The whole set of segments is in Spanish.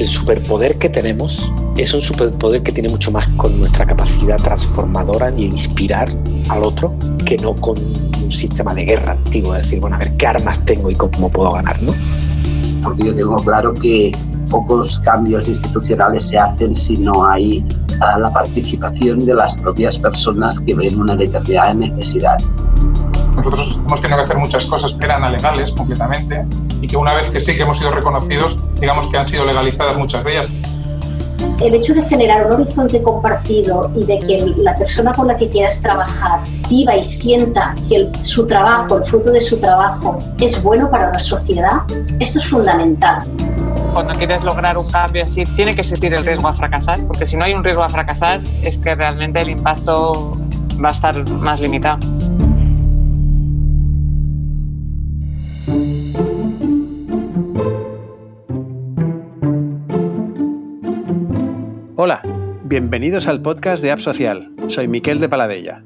el superpoder que tenemos es un superpoder que tiene mucho más con nuestra capacidad transformadora y inspirar al otro que no con un sistema de guerra antiguo, es decir, bueno, a ver qué armas tengo y cómo puedo ganar, ¿no? Porque yo tengo claro que pocos cambios institucionales se hacen si no hay ah, la participación de las propias personas que ven una determinada necesidad. Nosotros hemos tenido que hacer muchas cosas que eran alegales completamente y que una vez que sí que hemos sido reconocidos, digamos que han sido legalizadas muchas de ellas. El hecho de generar un horizonte compartido y de que la persona con la que quieras trabajar viva y sienta que su trabajo, el fruto de su trabajo, es bueno para la sociedad, esto es fundamental cuando quieres lograr un cambio así, tiene que existir el riesgo a fracasar, porque si no hay un riesgo a fracasar, es que realmente el impacto va a estar más limitado. Bienvenidos al podcast de App Social. Soy Miquel de Paladella.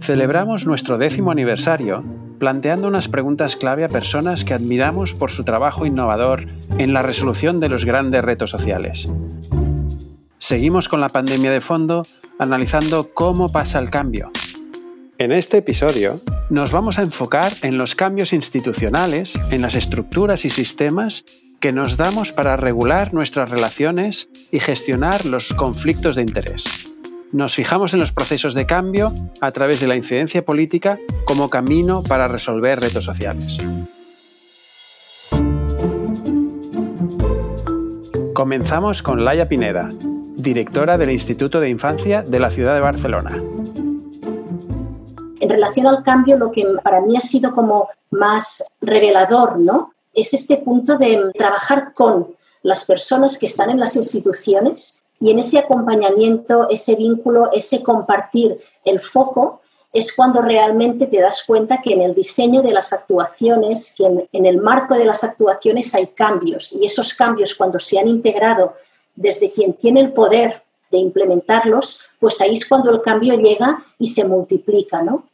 Celebramos nuestro décimo aniversario planteando unas preguntas clave a personas que admiramos por su trabajo innovador en la resolución de los grandes retos sociales. Seguimos con la pandemia de fondo, analizando cómo pasa el cambio. En este episodio nos vamos a enfocar en los cambios institucionales, en las estructuras y sistemas que nos damos para regular nuestras relaciones y gestionar los conflictos de interés. Nos fijamos en los procesos de cambio a través de la incidencia política como camino para resolver retos sociales. Comenzamos con Laia Pineda, directora del Instituto de Infancia de la ciudad de Barcelona. En relación al cambio, lo que para mí ha sido como más revelador, ¿no? Es este punto de trabajar con las personas que están en las instituciones y en ese acompañamiento, ese vínculo, ese compartir el foco, es cuando realmente te das cuenta que en el diseño de las actuaciones, que en, el marco de las actuaciones hay cambios y esos cambios cuando se han integrado desde quien tiene el poder de implementarlos, pues ahí es cuando el cambio llega y se multiplica, ¿no?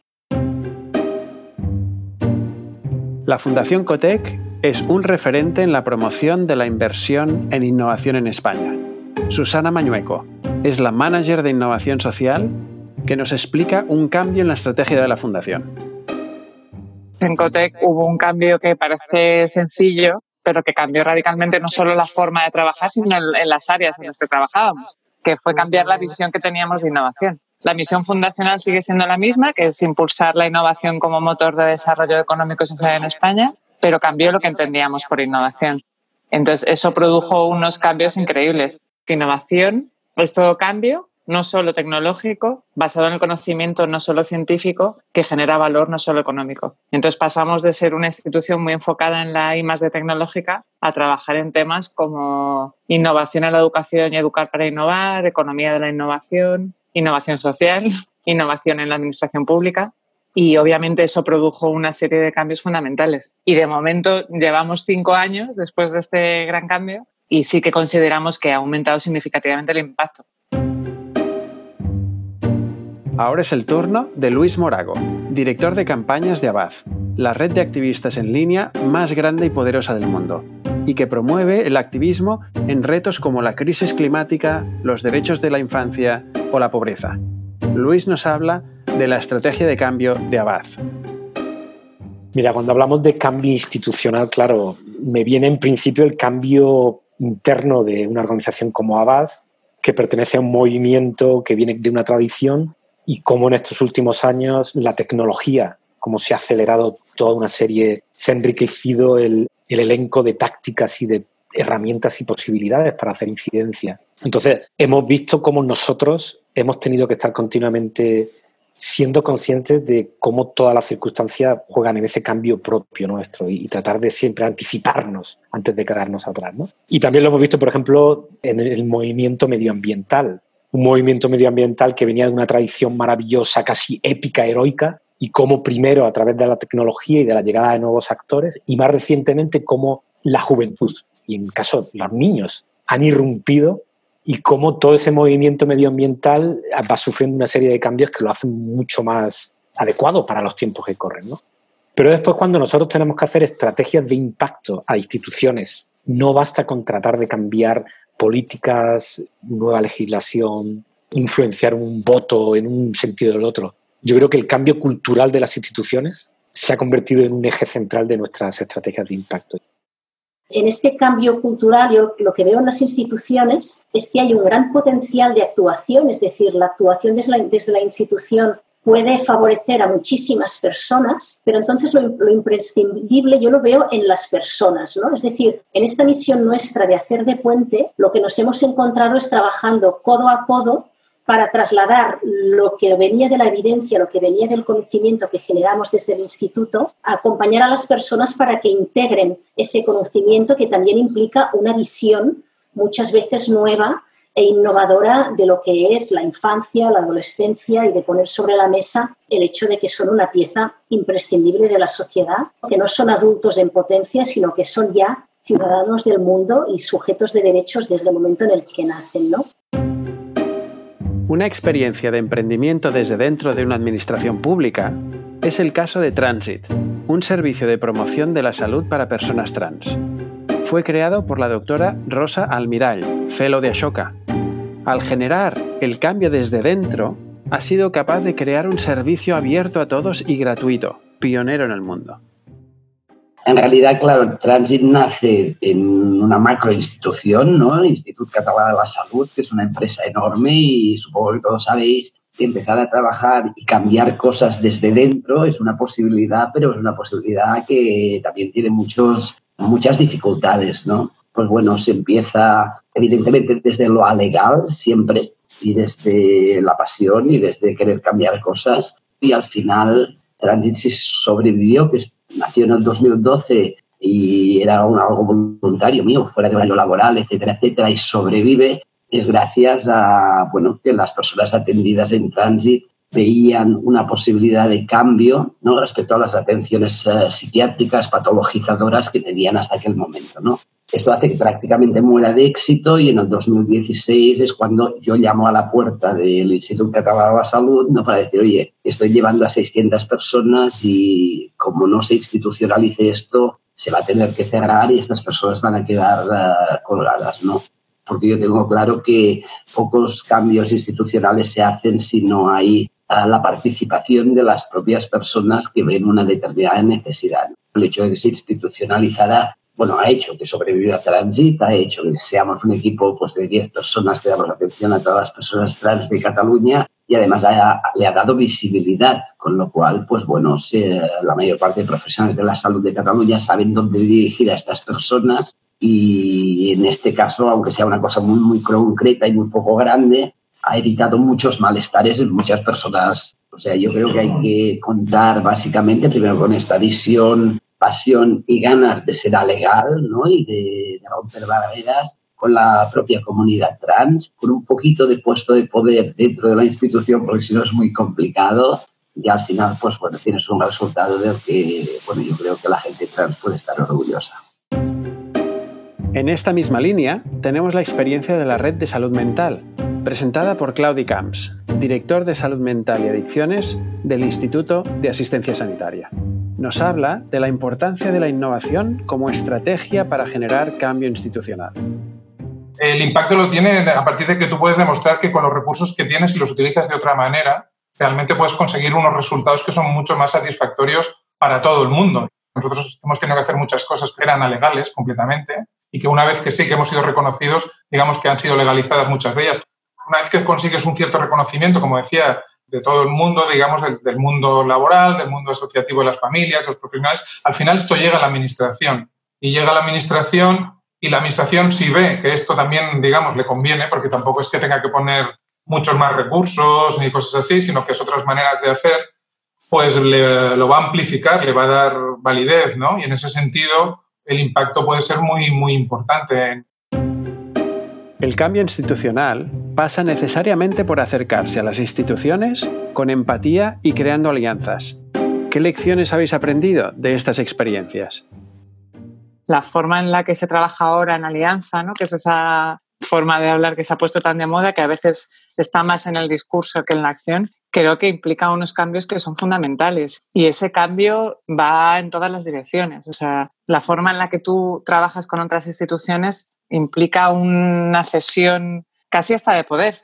La Fundación Cotec es un referente en la promoción de la inversión en innovación en España. Susana Mañueco es la manager de innovación social que nos explica un cambio en la estrategia de la Fundación. En Cotec hubo un cambio que parece sencillo, pero que cambió radicalmente no solo la forma de trabajar, sino en, las áreas en las que trabajábamos, que fue cambiar la visión que teníamos de innovación. La misión fundacional sigue siendo la misma, que es impulsar la innovación como motor de desarrollo económico y social en España, pero cambió lo que entendíamos por innovación. Entonces, eso produjo unos cambios increíbles. Que innovación es todo cambio no solo tecnológico, basado en el conocimiento no solo científico, que genera valor no solo económico. Entonces pasamos de ser una institución muy enfocada en la I de tecnológica a trabajar en temas como innovación en la educación y educar para innovar, economía de la innovación, innovación social, innovación en la administración pública. Y obviamente eso produjo una serie de cambios fundamentales. Y de momento llevamos cinco años después de este gran cambio y sí que consideramos que ha aumentado significativamente el impacto. Ahora es el turno de Luis Morago, director de campañas de Abad, la red de activistas en línea más grande y poderosa del mundo, y que promueve el activismo en retos como la crisis climática, los derechos de la infancia o la pobreza. Luis nos habla de la estrategia de cambio de Abad. Mira, cuando hablamos de cambio institucional, claro, me viene en principio el cambio interno de una organización como Abad, que pertenece a un movimiento que viene de una tradición y cómo en estos últimos años la tecnología, cómo se ha acelerado toda una serie, se ha enriquecido el, el elenco de tácticas y de herramientas y posibilidades para hacer incidencia. Entonces, hemos visto cómo nosotros hemos tenido que estar continuamente siendo conscientes de cómo todas las circunstancias juegan en ese cambio propio nuestro y, tratar de siempre anticiparnos antes de quedarnos atrás. ¿no? Y también lo hemos visto, por ejemplo, en el movimiento medioambiental un movimiento medioambiental que venía de una tradición maravillosa, casi épica, heroica, y cómo primero a través de la tecnología y de la llegada de nuevos actores, y más recientemente cómo la juventud, y en caso los niños, han irrumpido y cómo todo ese movimiento medioambiental va sufriendo una serie de cambios que lo hacen mucho más adecuado para los tiempos que corren. ¿no? Pero después cuando nosotros tenemos que hacer estrategias de impacto a instituciones No basta con tratar de cambiar políticas, nueva legislación, influenciar un voto en un sentido o el otro. Yo creo que el cambio cultural de las instituciones se ha convertido en un eje central de nuestras estrategias de impacto. En este cambio cultural, yo lo que veo en las instituciones es que hay un gran potencial de actuación, es decir, la actuación desde la, institución puede favorecer a muchísimas personas, pero entonces lo, lo, imprescindible yo lo veo en las personas, ¿no? Es decir, en esta misión nuestra de hacer de puente, lo que nos hemos encontrado es trabajando codo a codo para trasladar lo que venía de la evidencia, lo que venía del conocimiento que generamos desde el instituto, acompañar a las personas para que integren ese conocimiento que también implica una visión muchas veces nueva e innovadora de lo que es la infancia, la adolescencia y de poner sobre la mesa el hecho de que son una pieza imprescindible de la sociedad, que no son adultos en potencia, sino que son ya ciudadanos del mundo y sujetos de derechos desde el momento en el que nacen, ¿no? Una experiencia de emprendimiento desde dentro de una administración pública es el caso de Transit, un servicio de promoción de la salud para personas trans. Fue creado por la doctora Rosa Almirall, fellow de Ashoka. Al generar el cambio desde dentro, ha sido capaz de crear un servicio abierto a todos y gratuito, pionero en el mundo. En realidad, claro, Transit nace en una macroinstitución, ¿no? El Instituto Catalán de la Salud, que es una empresa enorme y supongo que todos sabéis que empezar a trabajar y cambiar cosas desde dentro es una posibilidad, pero es una posibilidad que también tiene muchos, muchas dificultades, ¿no? Pues bueno, se empieza evidentemente desde lo alegal siempre y desde la pasión y desde querer cambiar cosas y al final Transit sobrevivió, que es nació en el 2012 y era un, algo voluntario mío, fuera de horario laboral, etcétera, etcétera, y sobrevive, es gracias a bueno, que las personas atendidas en tránsito veían una posibilidad de cambio ¿no? respecto a las atenciones uh, psiquiátricas patologizadoras que tenían hasta aquel momento. ¿no? Esto hace que prácticamente muera de éxito y en el 2016 es cuando yo llamo a la puerta del Instituto Catalán de la Salud ¿no? para decir, oye, estoy llevando a 600 personas y como no se institucionalice esto, se va a tener que cerrar y estas personas van a quedar uh, colgadas. ¿no? Porque yo tengo claro que pocos cambios institucionales se hacen si no hay la participación de las propias personas que ven una determinada necesidad. El hecho de que se institucionalizara, bueno, ha hecho que sobreviva Transit, ha hecho que seamos un equipo pues, de 10 personas que damos atención a todas las personas trans de Cataluña y además ha, le ha dado visibilidad, con lo cual, pues bueno, se, la mayor parte de profesionales de la salud de Cataluña saben dónde dirigir a estas personas y en este caso, aunque sea una cosa muy, muy concreta y muy poco grande, ha evitado muchos malestares en muchas personas. O sea, yo creo que hay que contar básicamente primero con esta visión, pasión y ganas de ser legal ¿no? y de, romper barreras con la propia comunidad trans, con un poquito de puesto de poder dentro de la institución, porque si no es muy complicado. Y al final, pues bueno, tienes un resultado del que, bueno, yo creo que la gente trans puede estar orgullosa. En esta misma línea, tenemos la experiencia de la Red de Salud Mental, presentada por Claudi Camps, director de Salud Mental y Adicciones del Instituto de Asistencia Sanitaria. Nos habla de la importancia de la innovación como estrategia para generar cambio institucional. El impacto lo tiene a partir de que tú puedes demostrar que con los recursos que tienes y los utilizas de otra manera, realmente puedes conseguir unos resultados que son mucho más satisfactorios para todo el mundo. Nosotros hemos tenido que hacer muchas cosas que eran alegales completamente y que una vez que sí que hemos sido reconocidos, digamos que han sido legalizadas muchas de ellas una vez que consigues un cierto reconocimiento, como decía, de todo el mundo, digamos, del, mundo laboral, del mundo asociativo de las familias, de los profesionales, al final esto llega a la administración. Y llega a la administración y la administración si ve que esto también, digamos, le conviene, porque tampoco es que tenga que poner muchos más recursos ni cosas así, sino que es otras maneras de hacer, pues lo va a amplificar, le va a dar validez, ¿no? Y en ese sentido el impacto puede ser muy, muy importante. El cambio institucional pasa necesariamente por acercarse a las instituciones con empatía y creando alianzas. ¿Qué lecciones habéis aprendido de estas experiencias? La forma en la que se trabaja ahora en alianza, ¿no? que es esa forma de hablar que se ha puesto tan de moda que a veces está más en el discurso que en la acción, creo que implica unos cambios que son fundamentales y ese cambio va en todas las direcciones. O sea, la forma en la que tú trabajas con otras instituciones implica una cesión casi hasta de poder.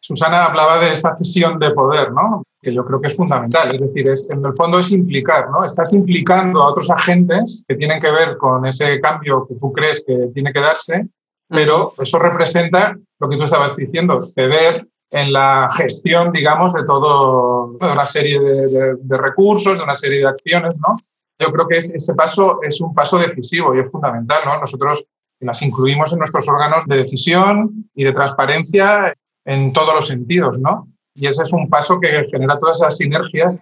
Susana hablaba de esta cesión de poder, ¿no? que yo creo que es fundamental. Es decir, es, en el fondo es implicar, ¿no? Estás implicando a otros agentes que tienen que ver con ese cambio que tú crees que tiene que darse, pero eso representa lo que tú estabas diciendo, ceder en la gestión, digamos, de todo, de una serie de, recursos, de una serie de acciones, ¿no? Yo creo que ese paso es un paso decisivo y es fundamental, ¿no? Nosotros las incluimos en nuestros órganos de decisión y de transparencia en todos los sentidos, ¿no? Y ese es un paso que genera todas esas sinergias.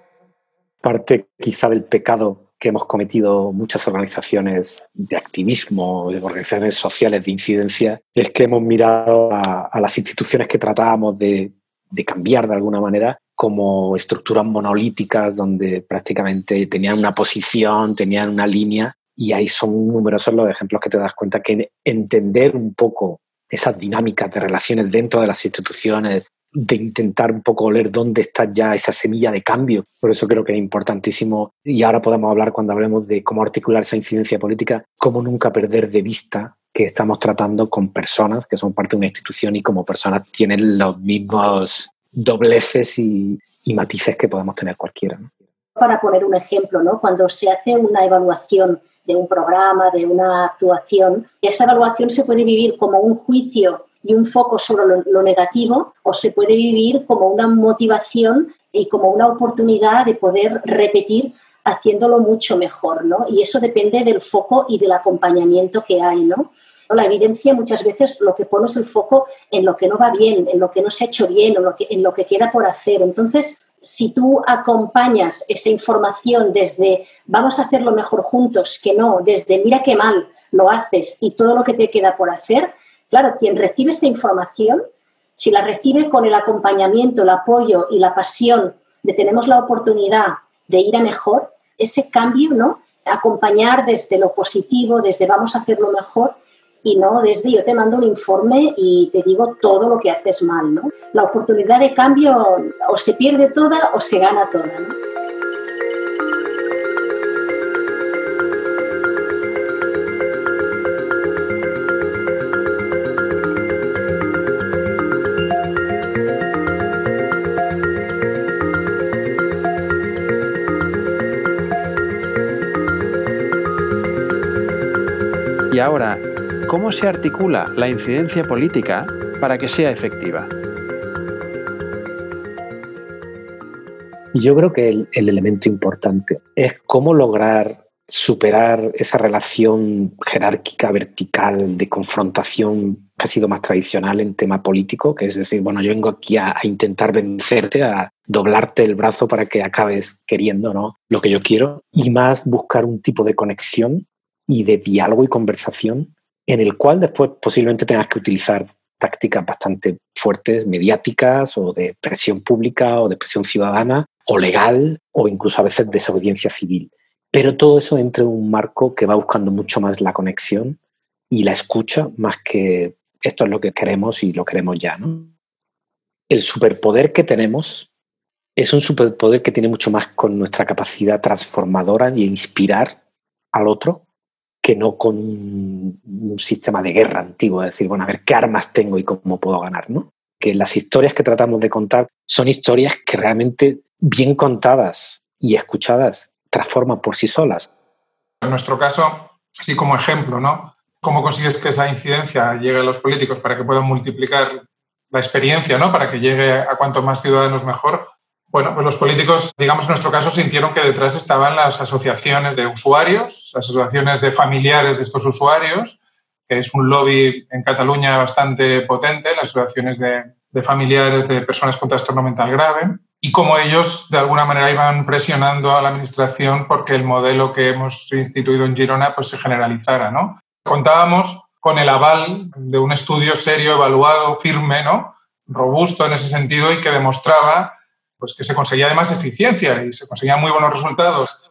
Parte quizá del pecado que hemos cometido muchas organizaciones de activismo, de organizaciones sociales de incidencia, es que hemos mirado a, las instituciones que tratábamos de, de cambiar de alguna manera como estructuras monolíticas donde prácticamente tenían una posición, tenían una línea y ahí son numerosos los ejemplos que te das cuenta que entender un poco esas dinámicas de relaciones dentro de las instituciones, de intentar un poco oler dónde está ya esa semilla de cambio. Por eso creo que es importantísimo, y ahora podemos hablar cuando hablemos de cómo articular esa incidencia política, cómo nunca perder de vista que estamos tratando con personas que son parte de una institución y como personas tienen los mismos dobleces y, matices que podemos tener cualquiera. Para poner un ejemplo, ¿no? cuando se hace una evaluación de un programa, de una actuación, esa evaluación se puede vivir como un juicio y un foco sobre lo, negativo o se puede vivir como una motivación y como una oportunidad de poder repetir haciéndolo mucho mejor, ¿no? Y eso depende del foco y del acompañamiento que hay, ¿no? La evidencia muchas veces lo que pone es el foco en lo que no va bien, en lo que no se ha hecho bien, en lo que, en lo que queda por hacer. Entonces, si tú acompañas esa información desde vamos a hacerlo mejor juntos, que no, desde mira qué mal lo haces y todo lo que te queda por hacer, Claro, quien recibe esta información, si la recibe con el acompañamiento, el apoyo y la pasión de tenemos la oportunidad de ir a mejor, ese cambio, ¿no? Acompañar desde lo positivo, desde vamos a hacerlo mejor y no desde yo te mando un informe y te digo todo lo que haces mal, ¿no? La oportunidad de cambio o se pierde toda o se gana toda, ¿no? Y ahora, ¿cómo se articula la incidencia política para que sea efectiva? Yo creo que el, elemento importante es cómo lograr superar esa relación jerárquica vertical de confrontación que ha sido más tradicional en tema político, que es decir, bueno, yo vengo aquí a, a, intentar vencerte, a doblarte el brazo para que acabes queriendo ¿no? lo que yo quiero, y más buscar un tipo de conexión y de diálogo y conversación en el cual después posiblemente tengas que utilizar tácticas bastante fuertes, mediáticas o de presión pública o de presión ciudadana o legal o incluso a veces desobediencia civil. Pero todo eso entre un marco que va buscando mucho más la conexión y la escucha más que esto es lo que queremos y lo queremos ya. ¿no? El superpoder que tenemos es un superpoder que tiene mucho más con nuestra capacidad transformadora de inspirar al otro que no con un sistema de guerra antiguo, es decir, bueno, a ver qué armas tengo y cómo puedo ganar, ¿no? Que las historias que tratamos de contar son historias que realmente bien contadas y escuchadas transforman por sí solas. En nuestro caso, así como ejemplo, ¿no? ¿Cómo consigues que esa incidencia llegue a los políticos para que puedan multiplicar la experiencia, ¿no? Para que llegue a cuanto más ciudadanos mejor. Bueno, pues los políticos, digamos en nuestro caso, sintieron que detrás estaban las asociaciones de usuarios, las asociaciones de familiares de estos usuarios, que es un lobby en Cataluña bastante potente, las asociaciones de, familiares de personas con trastorno mental grave, y cómo ellos de alguna manera iban presionando a la administración porque el modelo que hemos instituido en Girona pues, se generalizara. ¿no? Contábamos con el aval de un estudio serio, evaluado, firme, ¿no? robusto en ese sentido y que demostraba pues que se conseguía además eficiencia y se conseguían muy buenos resultados.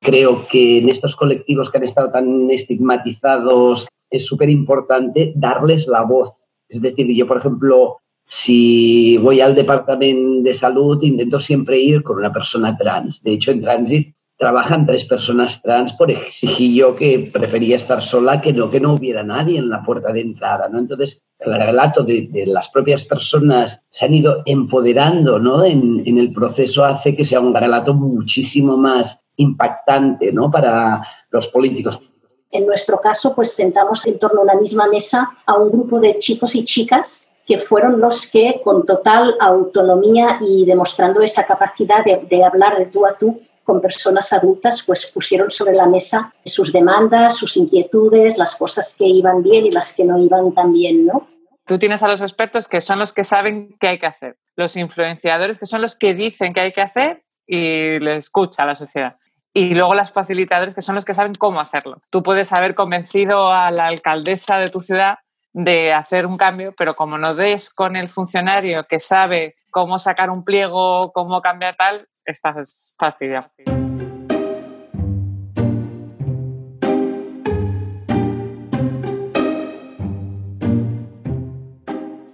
Creo que en estos colectivos que han estado tan estigmatizados es súper importante darles la voz. Es decir, yo, por ejemplo, si voy al departamento de salud, intento siempre ir con una persona trans. De hecho, en Transit trabajan tres personas trans, por exigí yo que prefería estar sola que no, que no hubiera nadie en la puerta de entrada, ¿no? Entonces, el relato de, las propias personas se han ido empoderando, ¿no? En, en, el proceso hace que sea un relato muchísimo más impactante, ¿no? Para los políticos. En nuestro caso, pues sentamos en torno a una misma mesa a un grupo de chicos y chicas que fueron los que, con total autonomía y demostrando esa capacidad de, de hablar de tú a tú, con personas adultas, pues pusieron sobre la mesa sus demandas, sus inquietudes, las cosas que iban bien y las que no iban tan bien, ¿no? Tú tienes a los expertos que son los que saben qué hay que hacer, los influenciadores que son los que dicen qué hay que hacer y le escucha a la sociedad. Y luego las facilitadores que son los que saben cómo hacerlo. Tú puedes haber convencido a la alcaldesa de tu ciudad de hacer un cambio, pero como no des con el funcionario que sabe cómo sacar un pliego, cómo cambiar tal, estás fastidiado.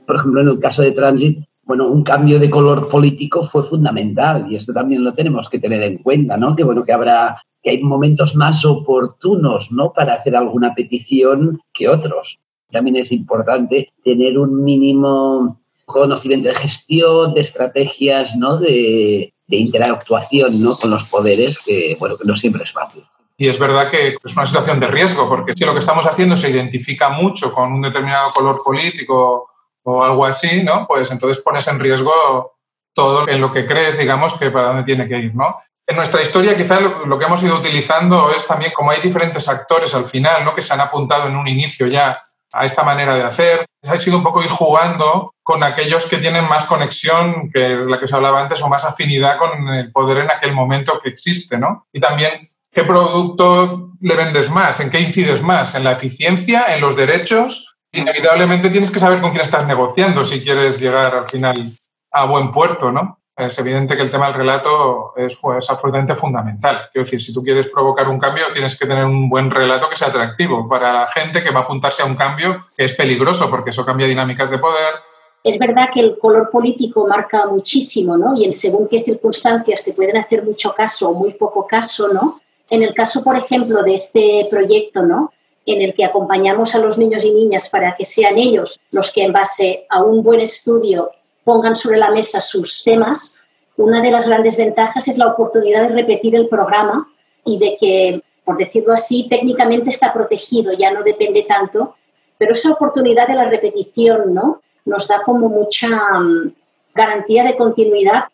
Por ejemplo, en el caso de Transit, bueno, un cambio de color político fue fundamental y esto también lo tenemos que tener en cuenta, ¿no? Que bueno, que habrá, que hay momentos más oportunos, ¿no? Para hacer alguna petición que otros. También es importante tener un mínimo conocimiento de gestión, de estrategias, ¿no? De, de interactuación ¿no? con los poderes que, bueno, que no siempre es fácil. Y es verdad que es una situación de riesgo, porque si lo que estamos haciendo se identifica mucho con un determinado color político o algo así, ¿no? Pues entonces pones en riesgo todo en lo que crees, digamos, que para dónde tiene que ir, ¿no? En nuestra historia quizá lo que hemos ido utilizando es también como hay diferentes actores al final, ¿no? Que se han apuntado en un inicio ya a esta manera de hacer. Ha sido un poco ir jugando con aquellos que tienen más conexión, que la que se hablaba antes, o más afinidad con el poder en aquel momento que existe, ¿no? Y también qué producto le vendes más, en qué incides más, en la eficiencia, en los derechos. Inevitablemente tienes que saber con quién estás negociando si quieres llegar al final a buen puerto, ¿no? Es evidente que el tema del relato es, absolutamente fundamental. Quiero decir, si tú quieres provocar un cambio, tienes que tener un buen relato que sea atractivo para la gente que va a apuntarse a un cambio que es peligroso porque eso cambia dinámicas de poder. Es verdad que el color político marca muchísimo, ¿no? Y en según qué circunstancias te pueden hacer mucho caso o muy poco caso, ¿no? En el caso, por ejemplo, de este proyecto, ¿no? En el que acompañamos a los niños y niñas para que sean ellos los que en base a un buen estudio pongan sobre la mesa sus temas, una de las grandes ventajas es la oportunidad de repetir el programa y de que, por decirlo así, técnicamente está protegido, ya no depende tanto, pero esa oportunidad de la repetición ¿no? nos da como mucha mm, garantía de continuidad.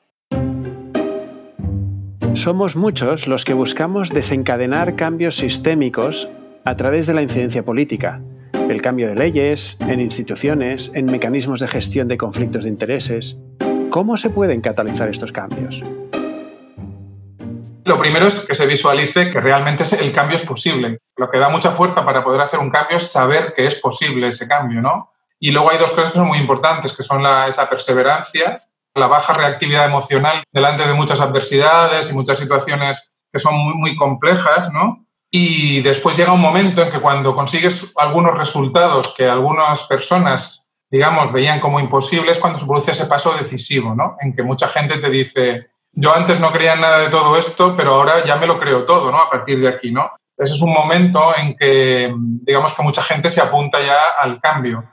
Somos muchos los que buscamos desencadenar cambios sistémicos a través de la incidencia política el cambio de leyes, en instituciones, en mecanismos de gestión de conflictos de intereses. ¿Cómo se pueden catalizar estos cambios? Lo primero es que se visualice que realmente el cambio es posible. Lo que da mucha fuerza para poder hacer un cambio es saber que es posible ese cambio, ¿no? Y luego hay dos cosas que son muy importantes, que son la, la perseverancia, la baja reactividad emocional delante de muchas adversidades y muchas situaciones que son muy, muy complejas, ¿no? Y después llega un momento en que cuando consigues algunos resultados que algunas personas, digamos, veían como imposibles, cuando se produce ese paso decisivo, ¿no? En que mucha gente te dice, yo antes no creía nada de todo esto, pero ahora ya me lo creo todo, ¿no? A partir de aquí, ¿no? Ese es un momento en que, digamos, que mucha gente se apunta ya al cambio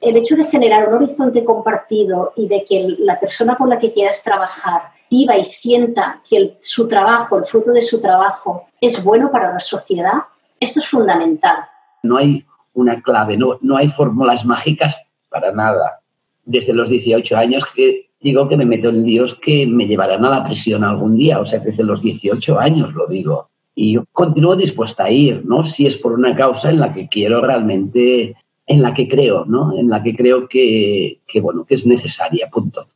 el hecho de generar un horizonte compartido y de que la persona con la que quieras trabajar viva y sienta que su trabajo, el fruto de su trabajo, es bueno para la sociedad, esto es fundamental. No hay una clave, no, no hay fórmulas mágicas para nada. Desde los 18 años que digo que me meto en líos que me llevarán a la prisión algún día, o sea, desde los 18 años lo digo. Y yo continúo dispuesta a ir, ¿no? Si es por una causa en la que quiero realmente en la que creo, ¿no? En la que creo que, bueno, que es necesaria, punto.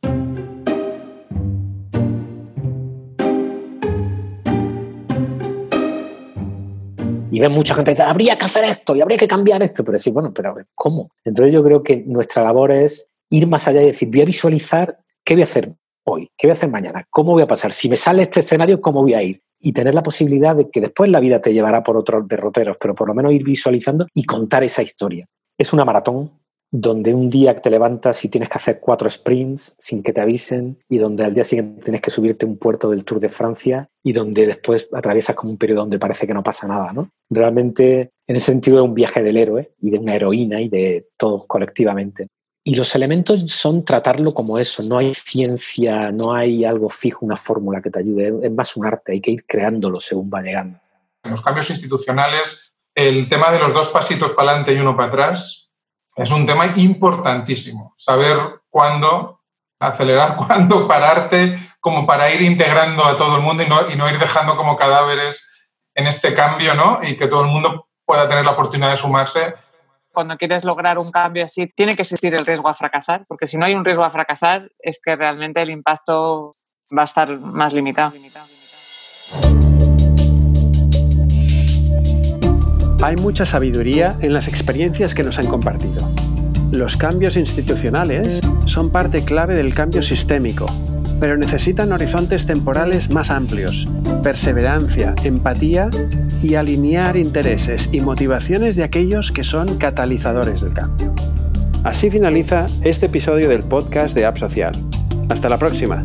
Y ven mucha gente que dice, habría que hacer esto y habría que cambiar esto, pero decir, bueno, pero ¿cómo? Entonces yo creo que nuestra labor es ir más allá y decir, voy a visualizar qué voy a hacer hoy, qué voy a hacer mañana, cómo voy a pasar, si me sale este escenario, cómo voy a ir. Y tener la posibilidad de que después la vida te llevará por otros derroteros, pero por lo menos ir visualizando y contar esa historia es una maratón donde un día te levantas y tienes que hacer cuatro sprints sin que te avisen y donde al día siguiente tienes que subirte un puerto del Tour de Francia y donde después atraviesas como un periodo donde parece que no pasa nada, ¿no? Realmente, en ese sentido, es un viaje del héroe y de una heroína y de todos colectivamente. Y los elementos son tratarlo como eso, no hay ciencia, no hay algo fijo, una fórmula que te ayude, es más un arte, hay que ir creándolo según va llegando. Los cambios institucionales, el tema de los dos pasitos para adelante y uno para atrás es un tema importantísimo. Saber cuándo acelerar, cuándo pararte, como para ir integrando a todo el mundo y no, ir dejando como cadáveres en este cambio, ¿no? Y que todo el mundo pueda tener la oportunidad de sumarse. Cuando quieres lograr un cambio así, tiene que existir el riesgo a fracasar, porque si no hay un riesgo a fracasar, es que realmente el impacto va a estar más limitado. Hay mucha sabiduría en las experiencias que nos han compartido. Los cambios institucionales son parte clave del cambio sistémico, pero necesitan horizontes temporales más amplios, perseverancia, empatía y alinear intereses y motivaciones de aquellos que son catalizadores del cambio. Así finaliza este episodio del podcast de App Social. Hasta la próxima.